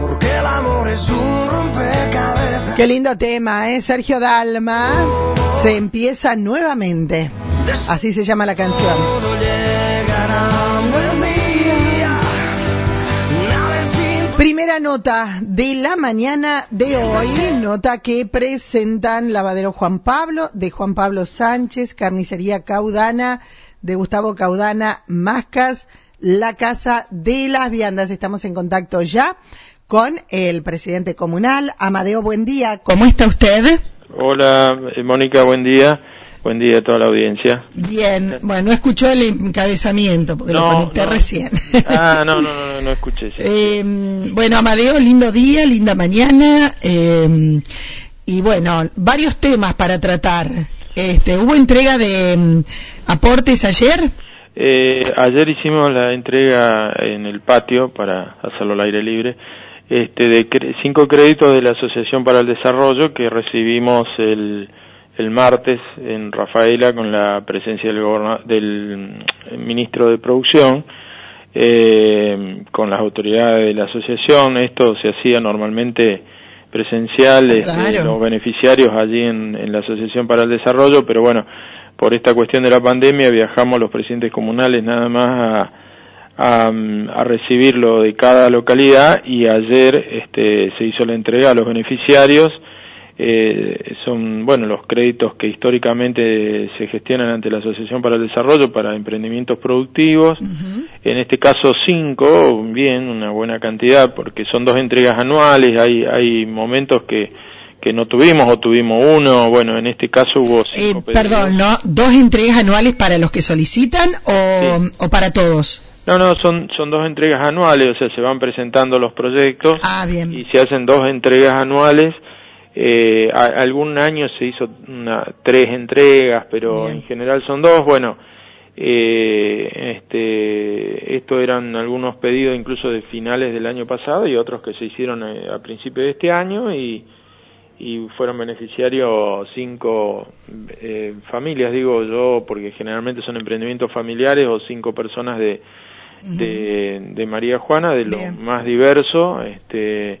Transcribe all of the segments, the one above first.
porque el amor es un rompecabezas. Qué lindo tema, ¿eh? Sergio Dalma. Se empieza nuevamente. Así se llama la canción. Primera nota de la mañana de hoy, nota que presentan Lavadero Juan Pablo, de Juan Pablo Sánchez, Carnicería Caudana, de Gustavo Caudana, Mascas, la Casa de las Viandas. Estamos en contacto ya con el presidente comunal, Amadeo, buen día. ¿Cómo está usted? Hola, eh, Mónica, buen día. Buen día a toda la audiencia. Bien, bueno, no escuchó el encabezamiento porque lo No, conecté no. recién. Ah, no, no, no, no escuché. sí. Eh, bueno, Amadeo, lindo día, linda mañana. eh, y bueno, varios temas para tratar. Este, ¿Hubo entrega de mm, aportes ayer? Eh, ayer hicimos la entrega en el patio para hacerlo al aire libre este, de cre- cinco créditos de la Asociación para el Desarrollo que recibimos el, el martes en Rafaela con la presencia del, del mm, ministro de Producción. eh, con las autoridades de la asociación, esto se hacía normalmente presencial, este, Claro. los beneficiarios allí en, en la Asociación para el Desarrollo, pero bueno, por esta cuestión de la pandemia viajamos los presidentes comunales nada más a, a, a recibirlo de cada localidad y ayer este, se hizo la entrega a los beneficiarios. Eh, son bueno los créditos que históricamente se gestionan ante la Asociación para el Desarrollo para emprendimientos productivos. En este caso cinco, bien, una buena cantidad, porque son dos entregas anuales. Hay hay momentos que que no tuvimos o tuvimos uno. Bueno, en este caso hubo Eh, cinco pedidos. perdón, ¿no? ¿Dos entregas anuales para los que solicitan o, o para todos? No, no, son, son dos entregas anuales, o sea, se van presentando los proyectos Ah, bien. y se hacen dos entregas anuales. Eh, a- algún año se hizo una, tres entregas, pero Bien. en general son dos. Bueno, eh, este, esto eran algunos pedidos incluso de finales del año pasado y otros que se hicieron eh, a principios de este año y, y fueron beneficiarios cinco eh, familias, digo yo, porque generalmente son emprendimientos familiares o cinco personas de, de, de María Juana, de lo Bien. más diverso, este,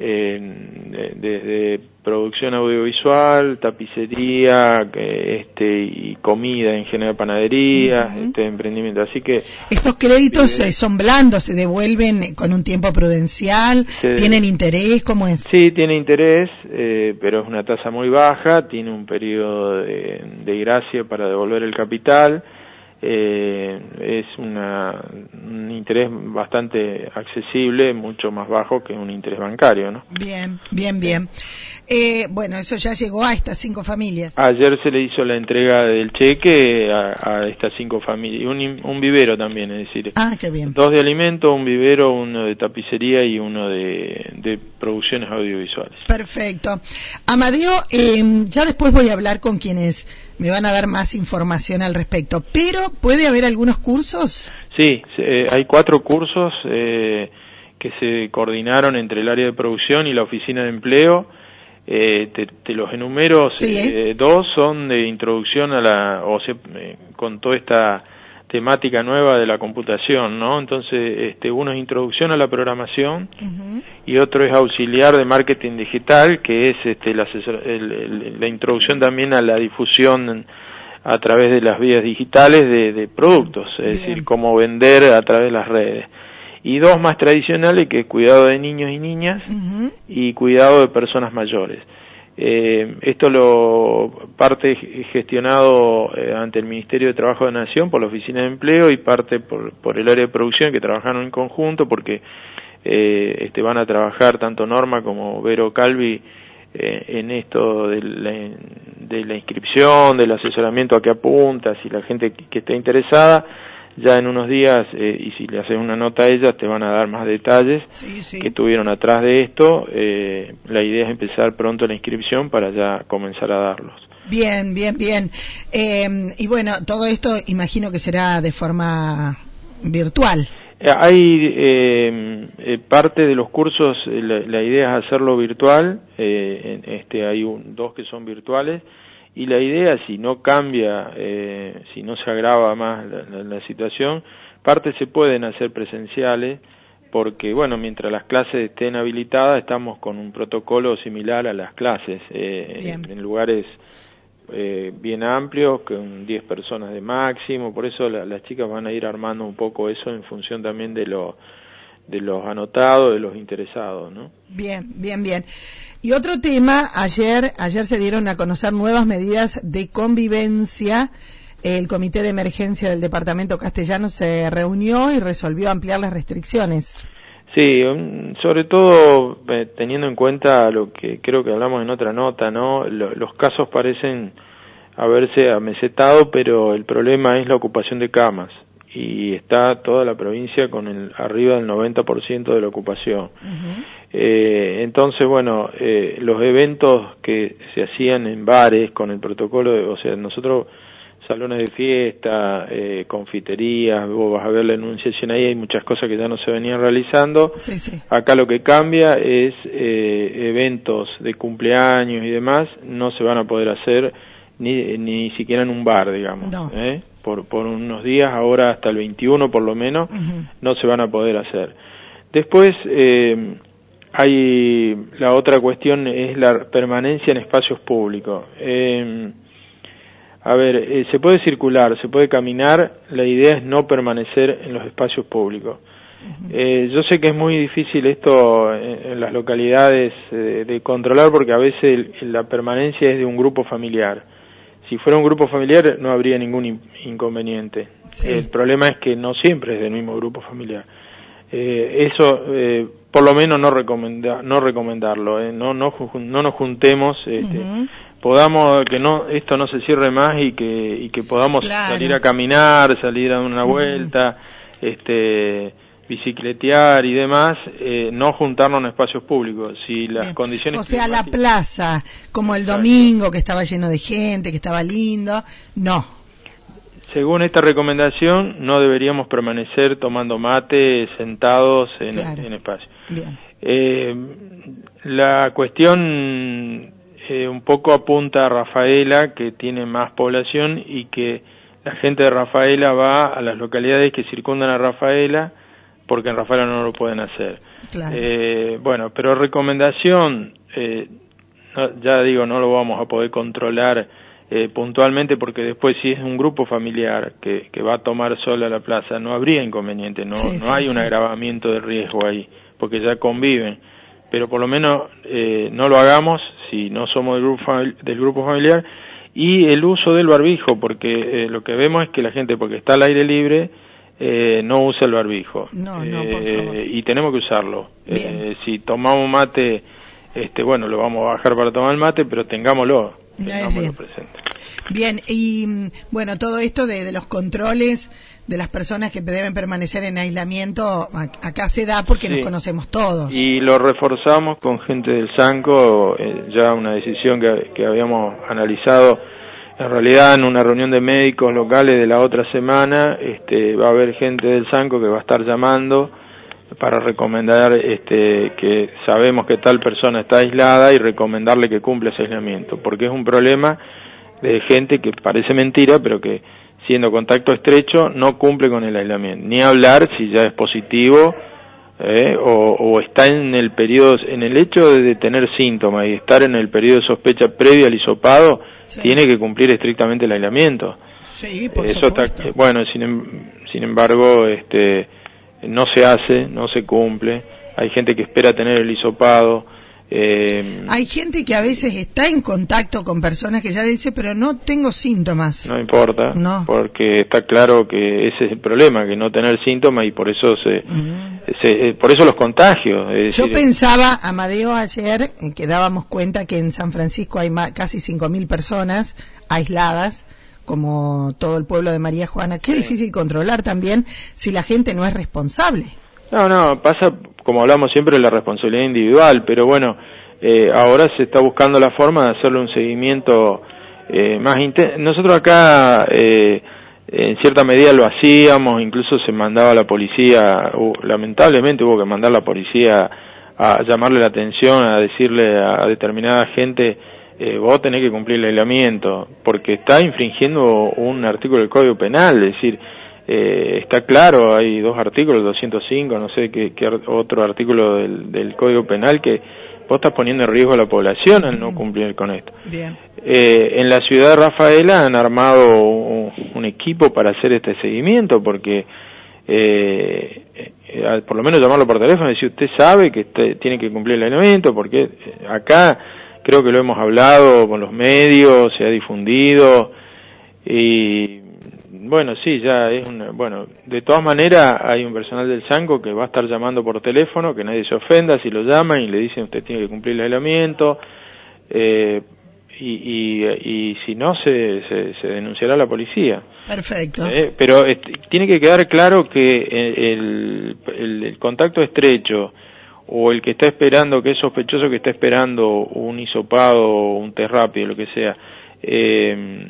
de- desde producción audiovisual, tapicería, este, y comida en general, panadería, este, emprendimiento. Así que Estos créditos eh, son blandos, se devuelven eh, con un tiempo prudencial, tienen interés, ¿cómo es? Sí, tiene interés, eh, pero es una tasa muy baja, tiene un periodo de, de gracia para devolver el capital, eh, es una, un interés bastante accesible, mucho más bajo que un interés bancario, ¿no? Bien, bien, bien. Eh, bueno, eso ya llegó a estas cinco familias. Ayer se le hizo la entrega del cheque a, a estas cinco familias, y un, un vivero también, es decir, Ah, qué bien. dos de alimento, un vivero, uno de tapicería y uno de, de producciones audiovisuales. Perfecto. Amadeo, eh, ya después voy a hablar con quienes me van a dar más información al respecto, pero ¿puede haber algunos cursos? Sí, eh, hay cuatro cursos eh, que se coordinaron entre el área de producción y la oficina de empleo. Eh, te, te los enumero, Sí, eh, dos son de introducción a la, o se, eh, con toda esta temática nueva de la computación, ¿no? Entonces, este, uno es introducción a la programación y otro es auxiliar de marketing digital, que es este, asesor- el- el- la introducción también a la difusión a través de las vías digitales de, de productos, es Bien. decir, cómo vender a través de las redes. Y dos más tradicionales, que es cuidado de niños y niñas y cuidado de personas mayores. Eh, esto lo parte gestionado eh, ante el Ministerio de Trabajo de Nación por la Oficina de Empleo y parte por, por el área de producción que trabajaron en conjunto porque eh, este, van a trabajar tanto Norma como Vero Calvi en esto de la, de la inscripción, del asesoramiento a qué apunta, si la gente que, que esté interesada, ya en unos días, eh, y si le haces una nota a ellas, te van a dar más detalles Sí, sí. que tuvieron atrás de esto. Eh, la idea es empezar pronto la inscripción para ya comenzar a darlos. Bien, bien, bien. Eh, y bueno, todo esto imagino que será de forma virtual. Eh, Hay eh, eh, parte de los cursos, eh, la, la idea es hacerlo virtual, eh, en- este, hay un- dos que son virtuales, y la idea, si no cambia, eh, si no se agrava más la, la- la situación, parte se pueden hacer presenciales, porque bueno, mientras las clases estén habilitadas, estamos con un protocolo similar a las clases, eh, en lugares eh, bien amplios, con 10 personas de máximo, por eso la- las chicas van a ir armando un poco eso en función también de lo de los anotados, de los interesados, ¿no? Bien, bien, bien. Y otro tema, ayer, ayer se dieron a conocer nuevas medidas de convivencia. El Comité de Emergencia del Departamento Castellano se reunió y resolvió ampliar las restricciones. Sí, um, sobre todo eh, teniendo en cuenta lo que creo que hablamos en otra nota, ¿no? Lo- los casos parecen haberse amesetado, pero el problema es la ocupación de camas y está toda la provincia con el arriba del 90% de la ocupación. Eh, entonces, bueno, eh, los eventos que se hacían en bares con el protocolo, de- o sea, nosotros salones de fiesta, eh, confiterías, vos vas a ver la enunciación ahí, hay muchas cosas que ya no se venían realizando. Sí, sí. Acá lo que cambia es eh, eventos de cumpleaños y demás, no se van a poder hacer ni, ni siquiera en un bar, digamos. No. ¿eh? Por, por unos días, ahora hasta el 21 por lo menos, no se van a poder hacer. Después, eh, hay la otra cuestión es la permanencia en espacios públicos. Eh, a ver, eh, se puede circular, se puede caminar, la idea es no permanecer en los espacios públicos. Eh, yo sé que es muy difícil esto en, en las localidades eh, de controlar porque a veces el- la permanencia es de un grupo familiar. Si fuera un grupo familiar no habría ningún in- inconveniente. Sí. El problema es que no siempre es del mismo grupo familiar. Eh, eso, eh, por lo menos no, recomenda, no recomendarlo. eh, No, no, no nos juntemos. Este. Podamos que no esto no se cierre más y que y que podamos Claro. salir a caminar salir a una vuelta este bicicletear y demás eh, no juntarnos en espacios públicos si las Bien. condiciones O sea, la plaza, como el domingo, que estaba lleno de gente, que estaba lindo, no. según esta recomendación no deberíamos permanecer tomando mate sentados en, Claro. en espacios Bien. Eh, la cuestión eh, un poco apunta a Rafaela, que tiene más población y que la gente de Rafaela va a las localidades que circundan a Rafaela, porque en Rafaela no lo pueden hacer. Claro. Eh, bueno, pero recomendación, eh, no- ya digo, no lo vamos a poder controlar eh, puntualmente porque después si es un grupo familiar que, que va a tomar sola la plaza, no habría inconveniente, no, Sí, no sí, hay un agravamiento de riesgo ahí, porque ya conviven. Pero por lo menos eh, no lo hagamos si no somos del grupo, del grupo familiar y el uso del barbijo, porque eh, lo que vemos es que la gente, porque está al aire libre, eh, no usa el barbijo. No, no, por Eh, favor. y tenemos que usarlo. Eh, si tomamos mate, este, bueno, lo vamos a bajar para tomar el mate, pero tengámoslo, Bien. presente. Bien, y mm, bueno, todo esto de, de los controles de las personas que deben permanecer en aislamiento, acá se da porque Sí. nos conocemos todos. Y lo reforzamos con gente del Sanco, eh, ya una decisión que, que habíamos analizado en realidad en una reunión de médicos locales de la otra semana, este, va a haber gente del Sanco que va a estar llamando para recomendar este, que sabemos que tal persona está aislada y recomendarle que cumpla ese aislamiento, porque es un problema de gente que parece mentira, pero que siendo contacto estrecho no cumple con el aislamiento. Ni hablar si ya es positivo eh, o, o está en el periodo, en el hecho de tener síntomas y estar en el periodo de sospecha previo al hisopado, Sí. tiene que cumplir estrictamente el aislamiento. Sí, por Eso está, bueno, sin, em- sin embargo, este, no se hace, no se cumple. Hay gente que espera tener el hisopado. Eh, Hay gente que a veces está en contacto con personas que ya dice, pero no tengo síntomas. no importa, No. porque está claro que ese es el problema, que no tener síntomas y por eso se, se- eh, por eso los contagios. es Yo decir, pensaba, Amadeo, ayer, eh, que dábamos cuenta que en San Francisco hay ma- casi 5.000 personas aisladas, como todo el pueblo de María Juana. Qué Sí. difícil controlar también si la gente no es responsable. No, no, pasa, como hablamos siempre, de la responsabilidad individual, pero bueno, eh, ahora se está buscando la forma de hacerle un seguimiento eh, más intenso. Nosotros acá, eh, en cierta medida lo hacíamos, incluso se mandaba a la policía, hu- lamentablemente hubo que mandar a la policía a llamarle la atención, a decirle a determinada gente, eh, vos tenés que cumplir el aislamiento, porque está infringiendo un artículo del Código Penal, es decir, eh, está claro, hay dos artículos, 205, no sé qué, qué otro artículo del, del, Código Penal que vos estás poniendo en riesgo a la población al no cumplir con esto. Bien. Eh, en la ciudad de Rafaela han armado un, un equipo para hacer este seguimiento porque eh, por lo menos llamarlo por teléfono y decir usted sabe que tiene que cumplir el elemento porque eh, acá creo que lo hemos hablado con los medios, se ha difundido y bueno, sí, ya es una, bueno, de todas maneras hay un personal del Sanco que va a estar llamando por teléfono, que nadie se ofenda si lo llaman y le dicen usted tiene que cumplir el aislamiento, eh, y, y, y, si no se, se, se, denunciará a la policía. Perfecto. Eh, pero tiene que quedar claro que el, el, el, contacto estrecho o el que está esperando, que es sospechoso que está esperando un hisopado o un test rápido, lo que sea, eh,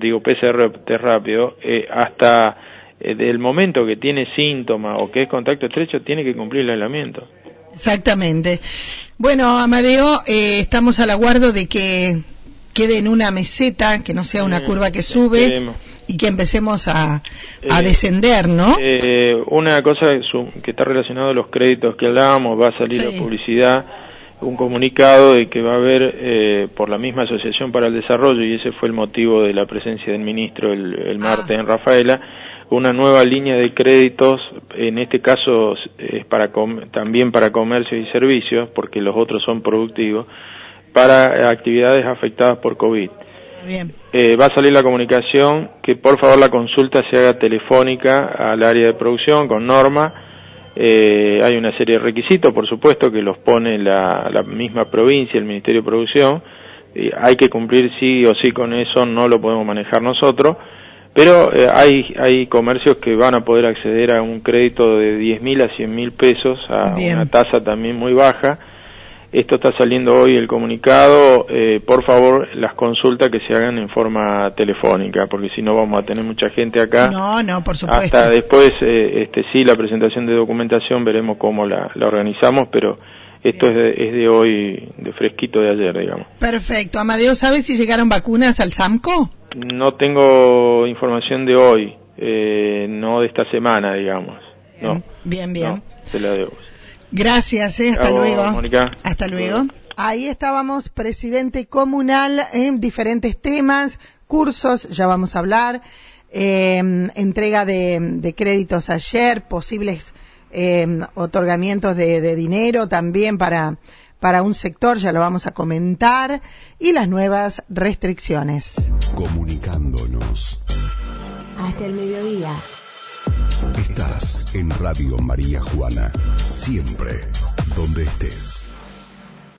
digo PCR test rápido, eh, hasta el momento que tiene síntomas o que es contacto estrecho, tiene que cumplir el aislamiento. Exactamente. Bueno, Amadeo, eh, estamos al aguardo de que quede en una meseta, que no sea una curva que sube Esperemos. Y que empecemos a, a eh, descender, ¿no? Eh, una cosa que está relacionada a los créditos que hablábamos, va a salir sí. la publicidad, un comunicado de que va a haber, eh, por la misma Asociación para el Desarrollo, y ese fue el motivo de la presencia del ministro el, el martes ah. en Rafaela, una nueva línea de créditos, en este caso es para también para comercio y servicios, porque los otros son productivos, para actividades afectadas por COVID. Bien. Eh, va a salir la comunicación que por favor la consulta se haga telefónica al área de producción con norma. Eh, hay una serie de requisitos, por supuesto, que los pone la, la misma provincia, el Ministerio de Producción. Eh, hay que cumplir sí o sí con eso, no lo podemos manejar nosotros pero eh, hay, hay comercios que van a poder acceder a un crédito de 10 mil a 100 mil pesos a Bien. una tasa también muy baja. Esto está saliendo hoy el comunicado. Eh, por favor, las consultas que se hagan en forma telefónica, porque si no vamos a tener mucha gente acá. No, no, por supuesto. Hasta después, eh, este sí, la presentación de documentación veremos cómo la, la organizamos, pero esto es de, es de, hoy, de fresquito de ayer, digamos. Perfecto. Amadeo, ¿sabes si llegaron vacunas al SAMCO? No tengo información de hoy, eh, no de esta semana, digamos. No, bien, bien. No, te la debo. Gracias, eh, hasta Chao, luego. Mónica. Hasta luego. Ahí estábamos, presidente comunal, en diferentes temas, cursos, ya vamos a hablar, eh, entrega de, de, créditos ayer, posibles eh, otorgamientos de, de dinero también para para un sector, ya lo vamos a comentar, y las nuevas restricciones. Comunicándonos. Hasta el mediodía. Estás en Radio María Juana, siempre donde estés.